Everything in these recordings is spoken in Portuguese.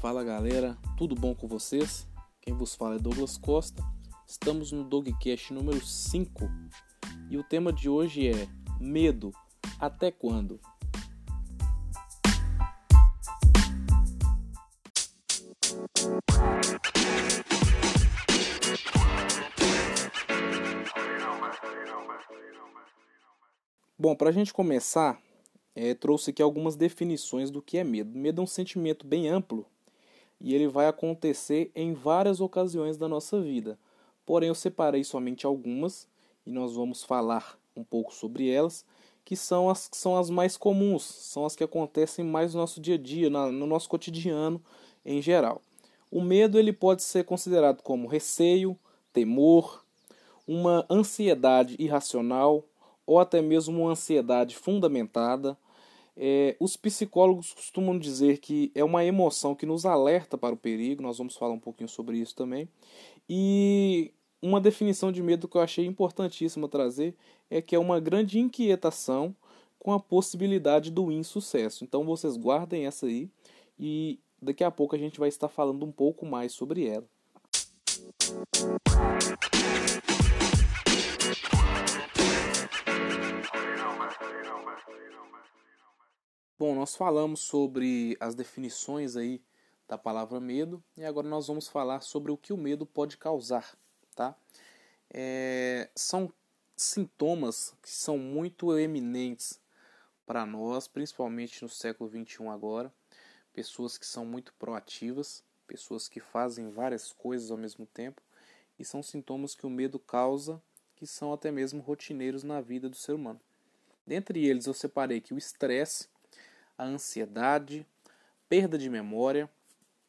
Fala galera, tudo bom com vocês? Quem vos fala é Douglas Costa. Estamos no Dogcast número 5 e o tema de hoje é Medo até quando? Bom, para a gente começar, é, trouxe aqui algumas definições do que é medo. Medo é um sentimento bem amplo e ele vai acontecer em várias ocasiões da nossa vida. Porém, eu separei somente algumas e nós vamos falar um pouco sobre elas, que são as que são as mais comuns, são as que acontecem mais no nosso dia a dia, no nosso cotidiano em geral. O medo ele pode ser considerado como receio, temor, uma ansiedade irracional ou até mesmo uma ansiedade fundamentada, é, os psicólogos costumam dizer que é uma emoção que nos alerta para o perigo, nós vamos falar um pouquinho sobre isso também. E uma definição de medo que eu achei importantíssima trazer é que é uma grande inquietação com a possibilidade do insucesso. Então vocês guardem essa aí e daqui a pouco a gente vai estar falando um pouco mais sobre ela. Bom, nós falamos sobre as definições aí da palavra medo e agora nós vamos falar sobre o que o medo pode causar, tá? É, são sintomas que são muito eminentes para nós, principalmente no século 21 agora, pessoas que são muito proativas, pessoas que fazem várias coisas ao mesmo tempo e são sintomas que o medo causa, que são até mesmo rotineiros na vida do ser humano. Dentre eles eu separei que o estresse a ansiedade, perda de memória.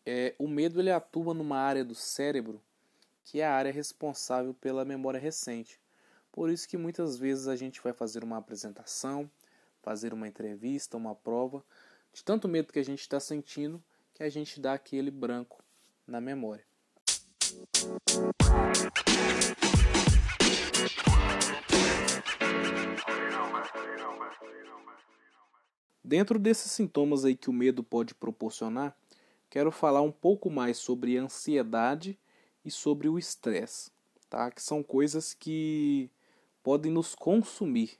É, o medo ele atua numa área do cérebro que é a área responsável pela memória recente. Por isso que muitas vezes a gente vai fazer uma apresentação, fazer uma entrevista, uma prova, de tanto medo que a gente está sentindo que a gente dá aquele branco na memória. Dentro desses sintomas aí que o medo pode proporcionar, quero falar um pouco mais sobre ansiedade e sobre o estresse, tá? Que são coisas que podem nos consumir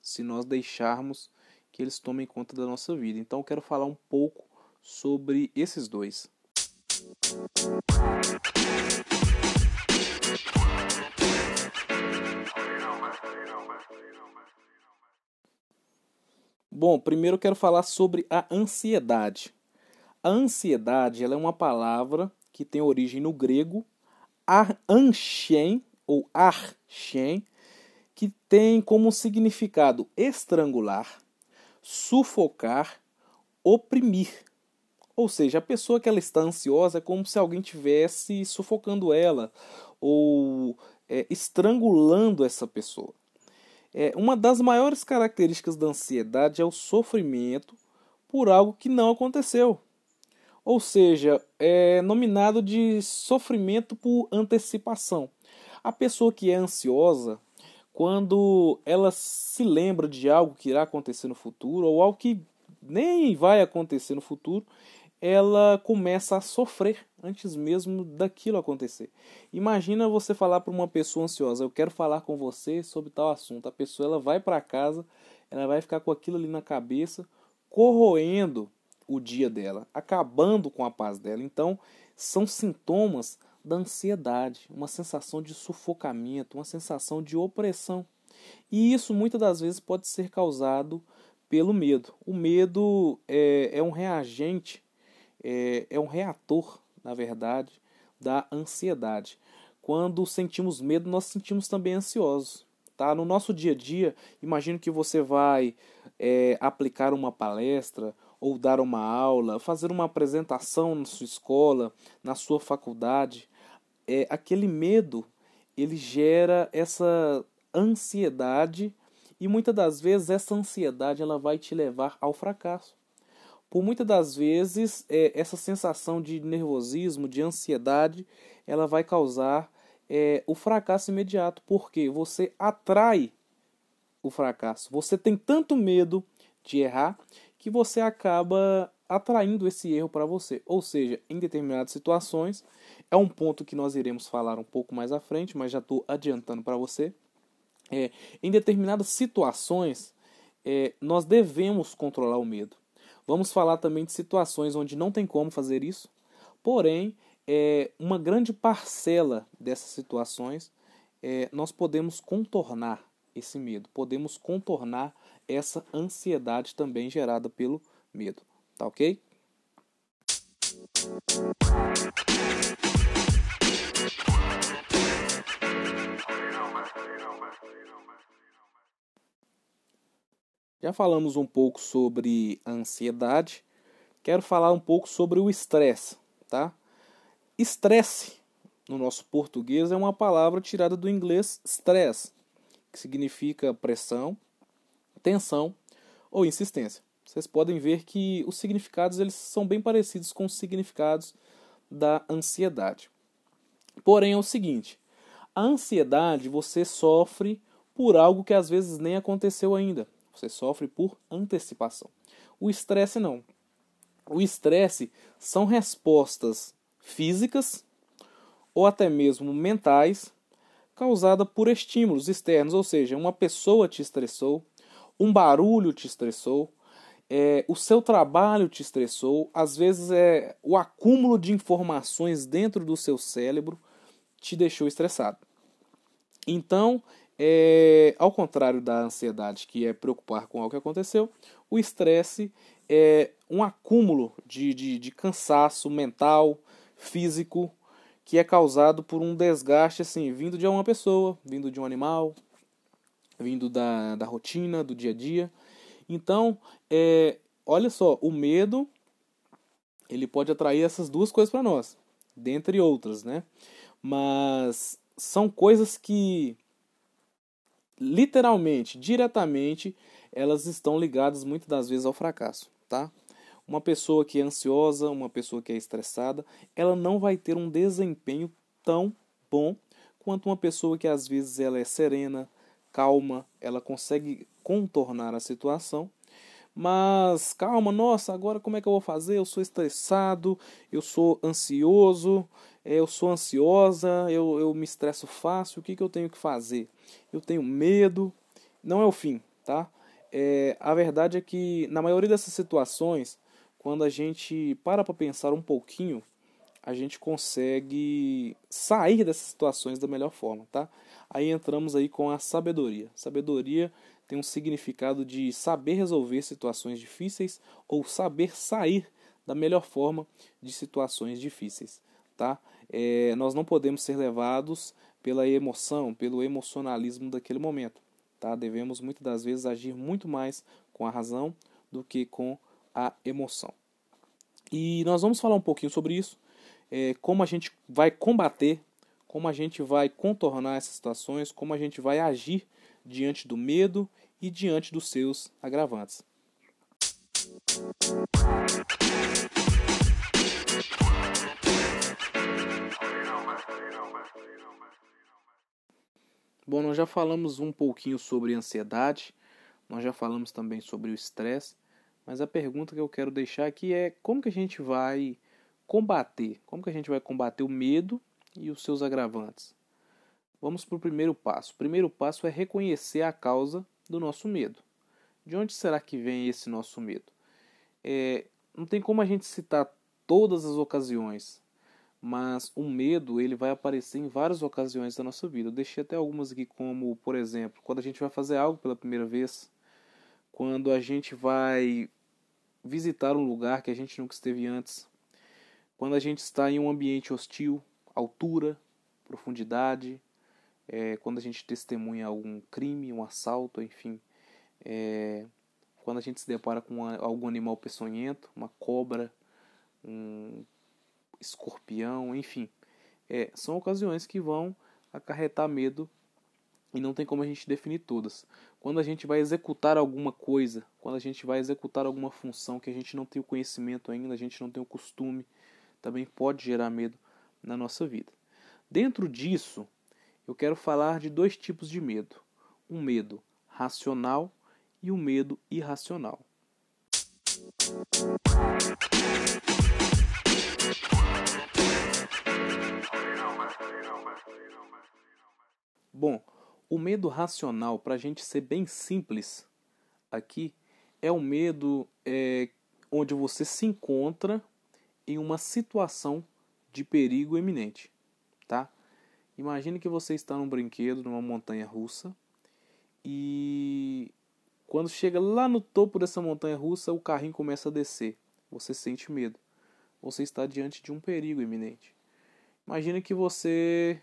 se nós deixarmos que eles tomem conta da nossa vida. Então quero falar um pouco sobre esses dois. Bom, primeiro eu quero falar sobre a ansiedade. A ansiedade ela é uma palavra que tem origem no grego anchen ou archen, que tem como significado estrangular, sufocar, oprimir. Ou seja, a pessoa que ela está ansiosa é como se alguém tivesse sufocando ela ou é, estrangulando essa pessoa. É, uma das maiores características da ansiedade é o sofrimento por algo que não aconteceu. Ou seja, é nominado de sofrimento por antecipação. A pessoa que é ansiosa, quando ela se lembra de algo que irá acontecer no futuro, ou algo que nem vai acontecer no futuro, ela começa a sofrer antes mesmo daquilo acontecer. Imagina você falar para uma pessoa ansiosa, eu quero falar com você sobre tal assunto. A pessoa ela vai para casa, ela vai ficar com aquilo ali na cabeça, corroendo o dia dela, acabando com a paz dela. Então, são sintomas da ansiedade, uma sensação de sufocamento, uma sensação de opressão. E isso muitas das vezes pode ser causado pelo medo. O medo é, é um reagente é, é um reator, na verdade, da ansiedade. Quando sentimos medo, nós sentimos também ansiosos. Tá? No nosso dia a dia, imagino que você vai é, aplicar uma palestra ou dar uma aula, fazer uma apresentação na sua escola, na sua faculdade. É, aquele medo ele gera essa ansiedade e muitas das vezes essa ansiedade ela vai te levar ao fracasso por muitas das vezes é, essa sensação de nervosismo, de ansiedade, ela vai causar é, o fracasso imediato, porque você atrai o fracasso. Você tem tanto medo de errar que você acaba atraindo esse erro para você. Ou seja, em determinadas situações, é um ponto que nós iremos falar um pouco mais à frente, mas já estou adiantando para você. É, em determinadas situações, é, nós devemos controlar o medo. Vamos falar também de situações onde não tem como fazer isso, porém, é, uma grande parcela dessas situações é, nós podemos contornar esse medo, podemos contornar essa ansiedade também gerada pelo medo. Tá ok? Já falamos um pouco sobre a ansiedade, quero falar um pouco sobre o estresse, tá? Estresse, no nosso português, é uma palavra tirada do inglês stress, que significa pressão, tensão ou insistência. Vocês podem ver que os significados eles são bem parecidos com os significados da ansiedade. Porém é o seguinte, a ansiedade você sofre por algo que às vezes nem aconteceu ainda. Você sofre por antecipação. O estresse não. O estresse são respostas físicas ou até mesmo mentais causadas por estímulos externos, ou seja, uma pessoa te estressou, um barulho te estressou, é, o seu trabalho te estressou, às vezes é o acúmulo de informações dentro do seu cérebro te deixou estressado. Então, é, ao contrário da ansiedade, que é preocupar com algo que aconteceu, o estresse é um acúmulo de, de, de cansaço mental, físico, que é causado por um desgaste assim, vindo de uma pessoa, vindo de um animal, vindo da, da rotina, do dia a dia. Então, é, olha só, o medo ele pode atrair essas duas coisas para nós, dentre outras, né? Mas são coisas que literalmente, diretamente, elas estão ligadas muitas das vezes ao fracasso, tá? Uma pessoa que é ansiosa, uma pessoa que é estressada, ela não vai ter um desempenho tão bom quanto uma pessoa que às vezes ela é serena, calma, ela consegue contornar a situação. Mas calma, nossa, agora como é que eu vou fazer? Eu sou estressado, eu sou ansioso, eu sou ansiosa, eu, eu me estresso fácil, o que, que eu tenho que fazer? Eu tenho medo. Não é o fim, tá? É, a verdade é que na maioria dessas situações, quando a gente para para pensar um pouquinho, a gente consegue sair dessas situações da melhor forma, tá? Aí entramos aí com a sabedoria. Sabedoria tem um significado de saber resolver situações difíceis ou saber sair da melhor forma de situações difíceis tá? É, nós não podemos ser levados pela emoção, pelo emocionalismo daquele momento, tá? Devemos muitas das vezes agir muito mais com a razão do que com a emoção. E nós vamos falar um pouquinho sobre isso, é, como a gente vai combater, como a gente vai contornar essas situações, como a gente vai agir diante do medo e diante dos seus agravantes. Bom, nós já falamos um pouquinho sobre ansiedade, nós já falamos também sobre o estresse, mas a pergunta que eu quero deixar aqui é como que a gente vai combater, como que a gente vai combater o medo e os seus agravantes. Vamos para o primeiro passo. O primeiro passo é reconhecer a causa do nosso medo. De onde será que vem esse nosso medo? É, não tem como a gente citar todas as ocasiões mas o medo ele vai aparecer em várias ocasiões da nossa vida. Eu deixei até algumas aqui, como por exemplo, quando a gente vai fazer algo pela primeira vez, quando a gente vai visitar um lugar que a gente nunca esteve antes, quando a gente está em um ambiente hostil, altura, profundidade, é, quando a gente testemunha algum crime, um assalto, enfim, é, quando a gente se depara com algum animal peçonhento, uma cobra, um escorpião, enfim. É, são ocasiões que vão acarretar medo e não tem como a gente definir todas. Quando a gente vai executar alguma coisa, quando a gente vai executar alguma função que a gente não tem o conhecimento ainda, a gente não tem o costume, também pode gerar medo na nossa vida. Dentro disso, eu quero falar de dois tipos de medo: um medo racional e um medo irracional. Bom, o medo racional, para a gente ser bem simples aqui, é o medo é, onde você se encontra em uma situação de perigo iminente, tá? Imagine que você está num brinquedo, numa montanha russa, e quando chega lá no topo dessa montanha russa, o carrinho começa a descer. Você sente medo. Você está diante de um perigo iminente. Imagine que você.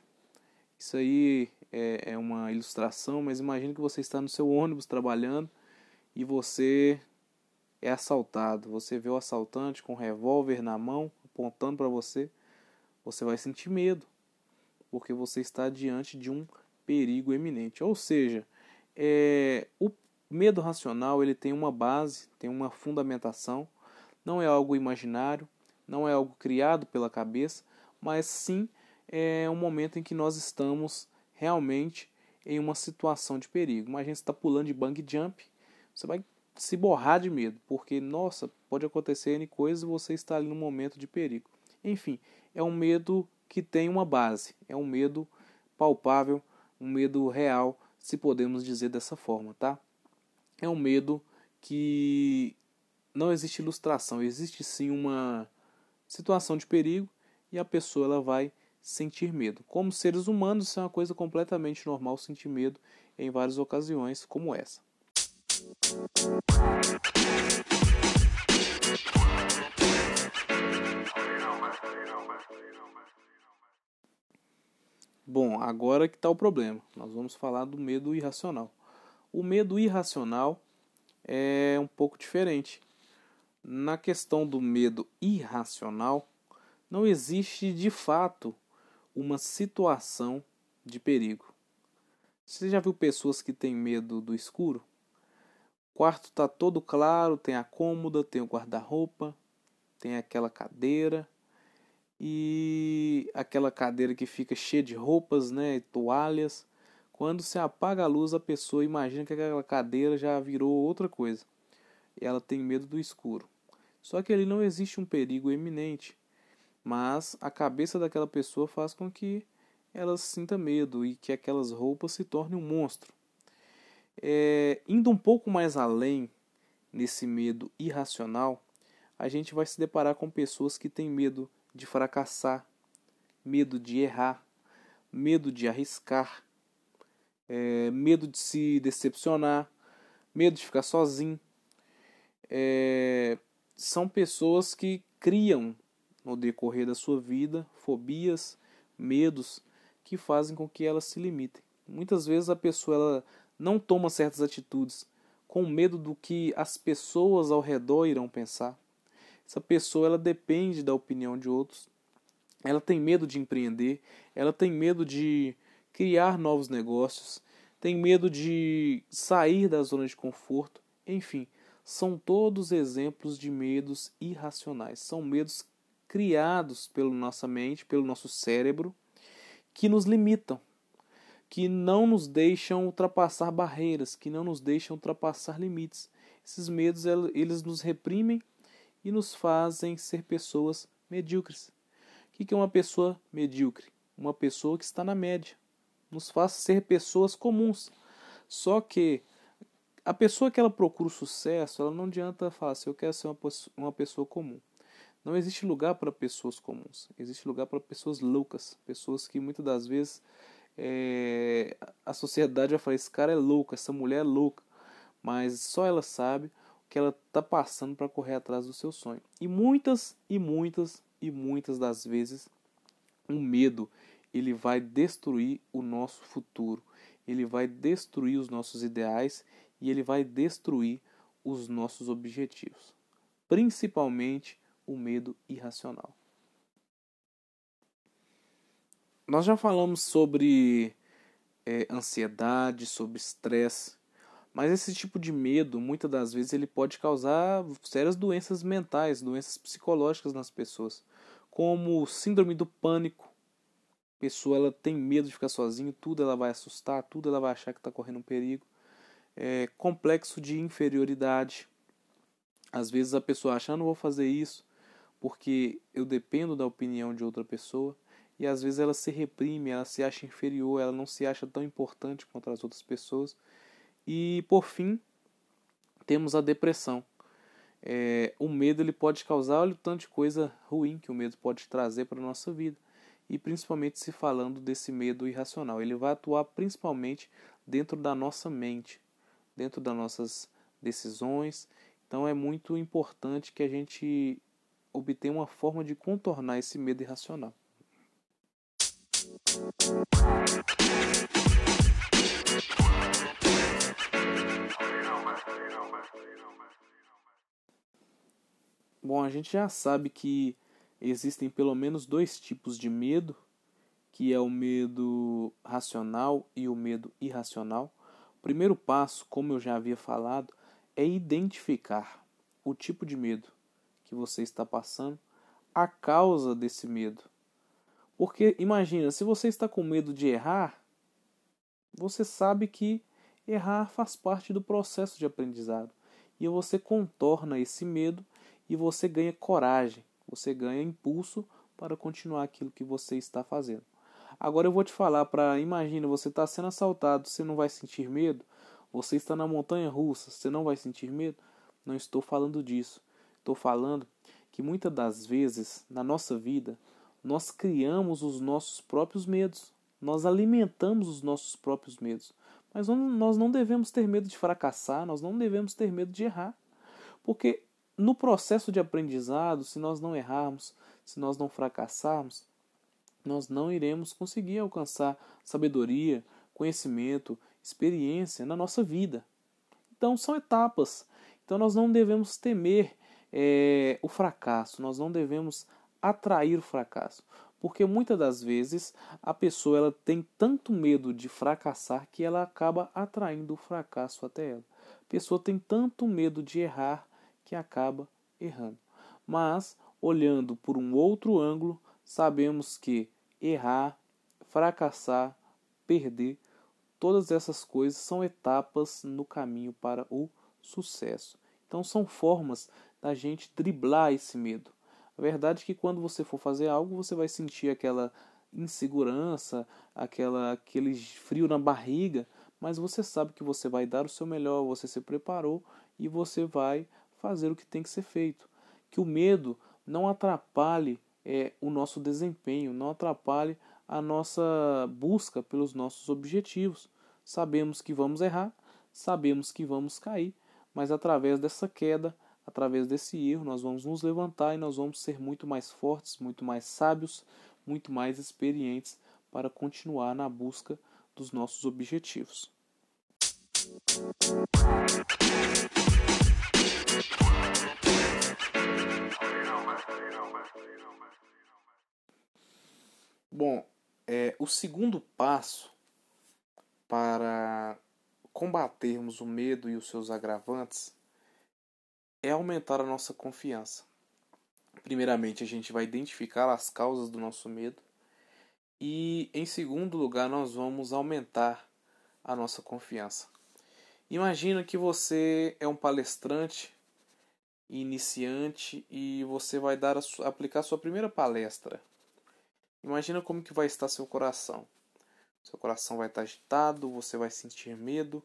Isso aí é, é uma ilustração, mas imagine que você está no seu ônibus trabalhando e você é assaltado. Você vê o assaltante com um revólver na mão, apontando para você. Você vai sentir medo, porque você está diante de um perigo eminente. Ou seja, é, o medo racional ele tem uma base, tem uma fundamentação. Não é algo imaginário, não é algo criado pela cabeça, mas sim é um momento em que nós estamos realmente em uma situação de perigo. Imagina você está pulando de bang jump, você vai se borrar de medo, porque, nossa, pode acontecer N coisas e você está ali no momento de perigo. Enfim, é um medo que tem uma base, é um medo palpável, um medo real, se podemos dizer dessa forma, tá? É um medo que não existe ilustração, existe sim uma situação de perigo e a pessoa ela vai sentir medo. Como seres humanos, é uma coisa completamente normal sentir medo em várias ocasiões, como essa. Bom, agora que está o problema. Nós vamos falar do medo irracional. O medo irracional é um pouco diferente. Na questão do medo irracional, não existe de fato uma situação de perigo. Você já viu pessoas que têm medo do escuro? O quarto está todo claro, tem a cômoda, tem o guarda-roupa, tem aquela cadeira e aquela cadeira que fica cheia de roupas, né, e toalhas. Quando se apaga a luz, a pessoa imagina que aquela cadeira já virou outra coisa. Ela tem medo do escuro. Só que ali não existe um perigo eminente mas a cabeça daquela pessoa faz com que ela sinta medo e que aquelas roupas se tornem um monstro. É, indo um pouco mais além nesse medo irracional, a gente vai se deparar com pessoas que têm medo de fracassar, medo de errar, medo de arriscar, é, medo de se decepcionar, medo de ficar sozinho. É, são pessoas que criam no decorrer da sua vida, fobias, medos que fazem com que elas se limitem. Muitas vezes a pessoa ela não toma certas atitudes com medo do que as pessoas ao redor irão pensar. Essa pessoa ela depende da opinião de outros. Ela tem medo de empreender, ela tem medo de criar novos negócios, tem medo de sair da zona de conforto. Enfim, são todos exemplos de medos irracionais. São medos criados pela nossa mente, pelo nosso cérebro, que nos limitam, que não nos deixam ultrapassar barreiras, que não nos deixam ultrapassar limites. Esses medos eles nos reprimem e nos fazem ser pessoas medíocres. O que é uma pessoa medíocre? Uma pessoa que está na média. Nos faz ser pessoas comuns. Só que a pessoa que ela procura o sucesso, ela não adianta falar assim, eu quero ser uma pessoa comum. Não existe lugar para pessoas comuns, existe lugar para pessoas loucas, pessoas que muitas das vezes é, a sociedade vai falar: esse cara é louco, essa mulher é louca, mas só ela sabe o que ela está passando para correr atrás do seu sonho. E muitas e muitas e muitas das vezes o medo ele vai destruir o nosso futuro, ele vai destruir os nossos ideais e ele vai destruir os nossos objetivos, principalmente o medo irracional. Nós já falamos sobre é, ansiedade, sobre estresse, mas esse tipo de medo, muitas das vezes, ele pode causar sérias doenças mentais, doenças psicológicas nas pessoas, como síndrome do pânico. A pessoa ela tem medo de ficar sozinha, tudo ela vai assustar, tudo ela vai achar que está correndo um perigo. É, complexo de inferioridade. Às vezes a pessoa acha, ah, não vou fazer isso, porque eu dependo da opinião de outra pessoa. e às vezes ela se reprime, ela se acha inferior, ela não se acha tão importante quanto as outras pessoas. E por fim, temos a depressão. É, o medo ele pode causar olha o tanto de coisa ruim que o medo pode trazer para a nossa vida. E principalmente se falando desse medo irracional. Ele vai atuar principalmente dentro da nossa mente, dentro das nossas decisões. Então é muito importante que a gente obtenha uma forma de contornar esse medo irracional. Bom, a gente já sabe que existem pelo menos dois tipos de medo, que é o medo racional e o medo irracional. O primeiro passo, como eu já havia falado, é identificar o tipo de medo que você está passando, a causa desse medo. Porque imagina, se você está com medo de errar, você sabe que errar faz parte do processo de aprendizado. E você contorna esse medo e você ganha coragem, você ganha impulso para continuar aquilo que você está fazendo. Agora eu vou te falar para imagina você está sendo assaltado, você não vai sentir medo? Você está na montanha russa, você não vai sentir medo? Não estou falando disso. Estou falando que muitas das vezes na nossa vida nós criamos os nossos próprios medos, nós alimentamos os nossos próprios medos. Mas nós não devemos ter medo de fracassar, nós não devemos ter medo de errar. Porque no processo de aprendizado, se nós não errarmos, se nós não fracassarmos, nós não iremos conseguir alcançar sabedoria, conhecimento, experiência na nossa vida. Então são etapas. Então nós não devemos temer é, o fracasso, nós não devemos atrair o fracasso. Porque muitas das vezes a pessoa ela tem tanto medo de fracassar que ela acaba atraindo o fracasso até ela. A pessoa tem tanto medo de errar que acaba errando. Mas, olhando por um outro ângulo, sabemos que errar, fracassar, perder, todas essas coisas são etapas no caminho para o sucesso. Então, são formas da gente driblar esse medo. A verdade é que quando você for fazer algo, você vai sentir aquela insegurança, aquela, aquele frio na barriga, mas você sabe que você vai dar o seu melhor, você se preparou e você vai fazer o que tem que ser feito. Que o medo não atrapalhe é, o nosso desempenho, não atrapalhe a nossa busca pelos nossos objetivos. Sabemos que vamos errar, sabemos que vamos cair, mas através dessa queda, através desse erro, nós vamos nos levantar e nós vamos ser muito mais fortes, muito mais sábios, muito mais experientes para continuar na busca dos nossos objetivos. Bom, é, o segundo passo para combatermos o medo e os seus agravantes é aumentar a nossa confiança. Primeiramente, a gente vai identificar as causas do nosso medo e, em segundo lugar, nós vamos aumentar a nossa confiança. Imagina que você é um palestrante iniciante e você vai dar a sua, aplicar a sua primeira palestra. Imagina como que vai estar seu coração. Seu coração vai estar agitado, você vai sentir medo,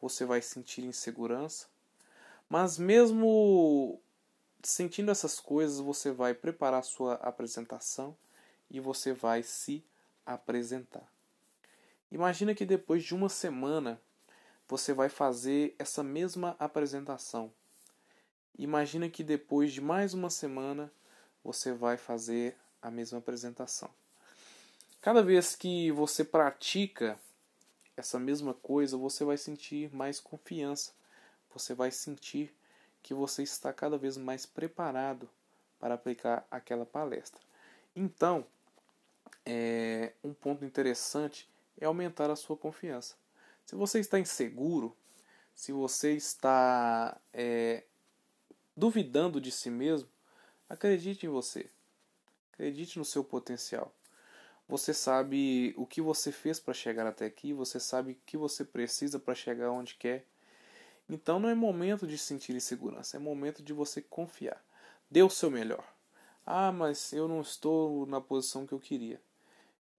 você vai sentir insegurança. Mas mesmo sentindo essas coisas, você vai preparar sua apresentação e você vai se apresentar. Imagina que depois de uma semana você vai fazer essa mesma apresentação. Imagina que depois de mais uma semana você vai fazer a mesma apresentação. Cada vez que você pratica essa mesma coisa, você vai sentir mais confiança. Você vai sentir que você está cada vez mais preparado para aplicar aquela palestra. Então, é, um ponto interessante é aumentar a sua confiança. Se você está inseguro, se você está é, duvidando de si mesmo, acredite em você. Acredite no seu potencial. Você sabe o que você fez para chegar até aqui, você sabe o que você precisa para chegar onde quer. Então não é momento de sentir insegurança, é momento de você confiar. Dê o seu melhor. Ah, mas eu não estou na posição que eu queria.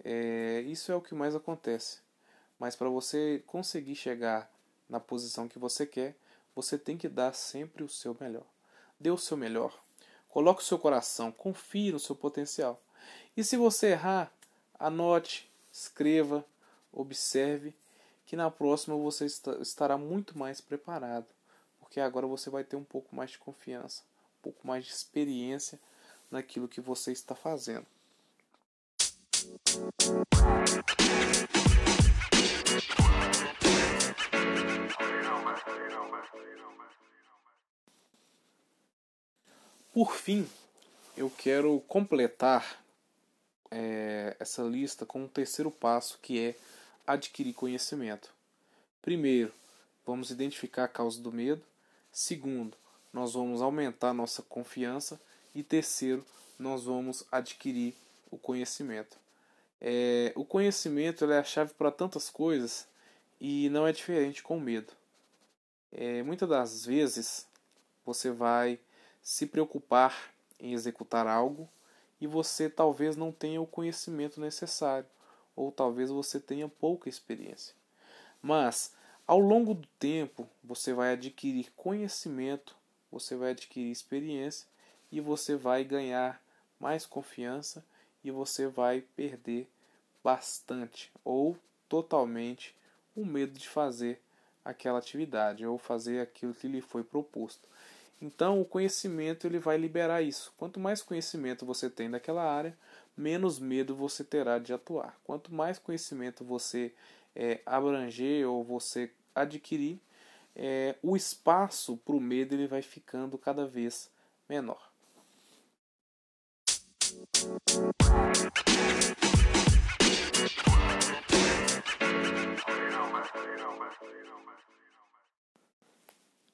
É, isso é o que mais acontece. Mas para você conseguir chegar na posição que você quer, você tem que dar sempre o seu melhor. Dê o seu melhor. Coloque o seu coração, confie no seu potencial. E se você errar, anote, escreva, observe que na próxima você estará muito mais preparado, porque agora você vai ter um pouco mais de confiança, um pouco mais de experiência naquilo que você está fazendo. Por fim, eu quero completar é, essa lista com um terceiro passo que é adquirir conhecimento. Primeiro, vamos identificar a causa do medo. Segundo, nós vamos aumentar nossa confiança. E terceiro, nós vamos adquirir o conhecimento. É, o conhecimento é a chave para tantas coisas e não é diferente com o medo. É, muitas das vezes você vai se preocupar em executar algo e você talvez não tenha o conhecimento necessário, ou talvez você tenha pouca experiência. Mas, ao longo do tempo, você vai adquirir conhecimento, você vai adquirir experiência e você vai ganhar mais confiança e você vai perder bastante ou totalmente o medo de fazer aquela atividade ou fazer aquilo que lhe foi proposto. Então, o conhecimento ele vai liberar isso. Quanto mais conhecimento você tem daquela área, menos medo você terá de atuar. Quanto mais conhecimento você é, abranger ou você adquirir, é, o espaço para o medo ele vai ficando cada vez menor.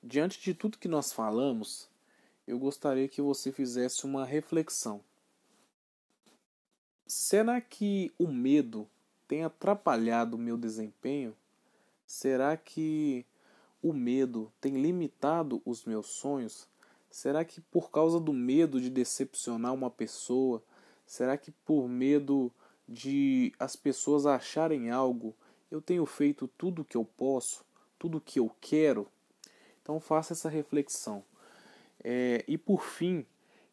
Diante de tudo que nós falamos, eu gostaria que você fizesse uma reflexão. Será que o medo tem atrapalhado o meu desempenho? Será que o medo tem limitado os meus sonhos? Será que por causa do medo de decepcionar uma pessoa, será que por medo de as pessoas acharem algo, eu tenho feito tudo o que eu posso, tudo o que eu quero? Então faça essa reflexão. É, e por fim,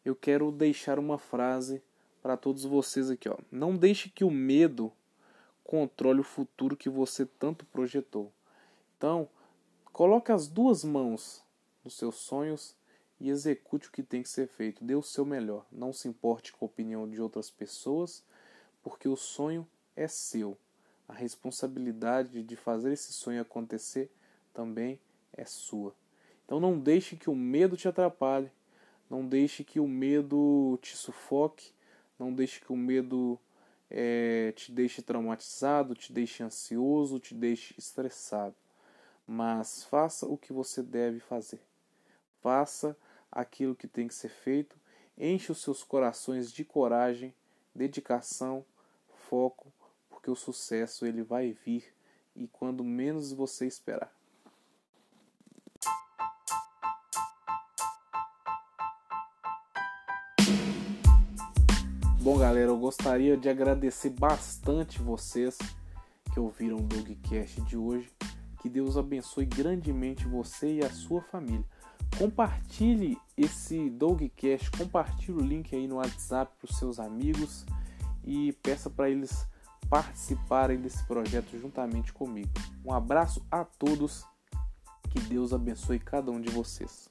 eu quero deixar uma frase para todos vocês aqui. Ó. Não deixe que o medo controle o futuro que você tanto projetou. Então, coloque as duas mãos nos seus sonhos e execute o que tem que ser feito. Dê o seu melhor. Não se importe com a opinião de outras pessoas, porque o sonho é seu. A responsabilidade de fazer esse sonho acontecer também é sua. Então não deixe que o medo te atrapalhe, não deixe que o medo te sufoque, não deixe que o medo é, te deixe traumatizado, te deixe ansioso, te deixe estressado. Mas faça o que você deve fazer. Faça aquilo que tem que ser feito. Enche os seus corações de coragem, dedicação, foco, porque o sucesso ele vai vir e quando menos você esperar. Bom, galera, eu gostaria de agradecer bastante vocês que ouviram o Dogcast de hoje. Que Deus abençoe grandemente você e a sua família. Compartilhe esse Dogcast, compartilhe o link aí no WhatsApp para os seus amigos e peça para eles participarem desse projeto juntamente comigo. Um abraço a todos. Que Deus abençoe cada um de vocês.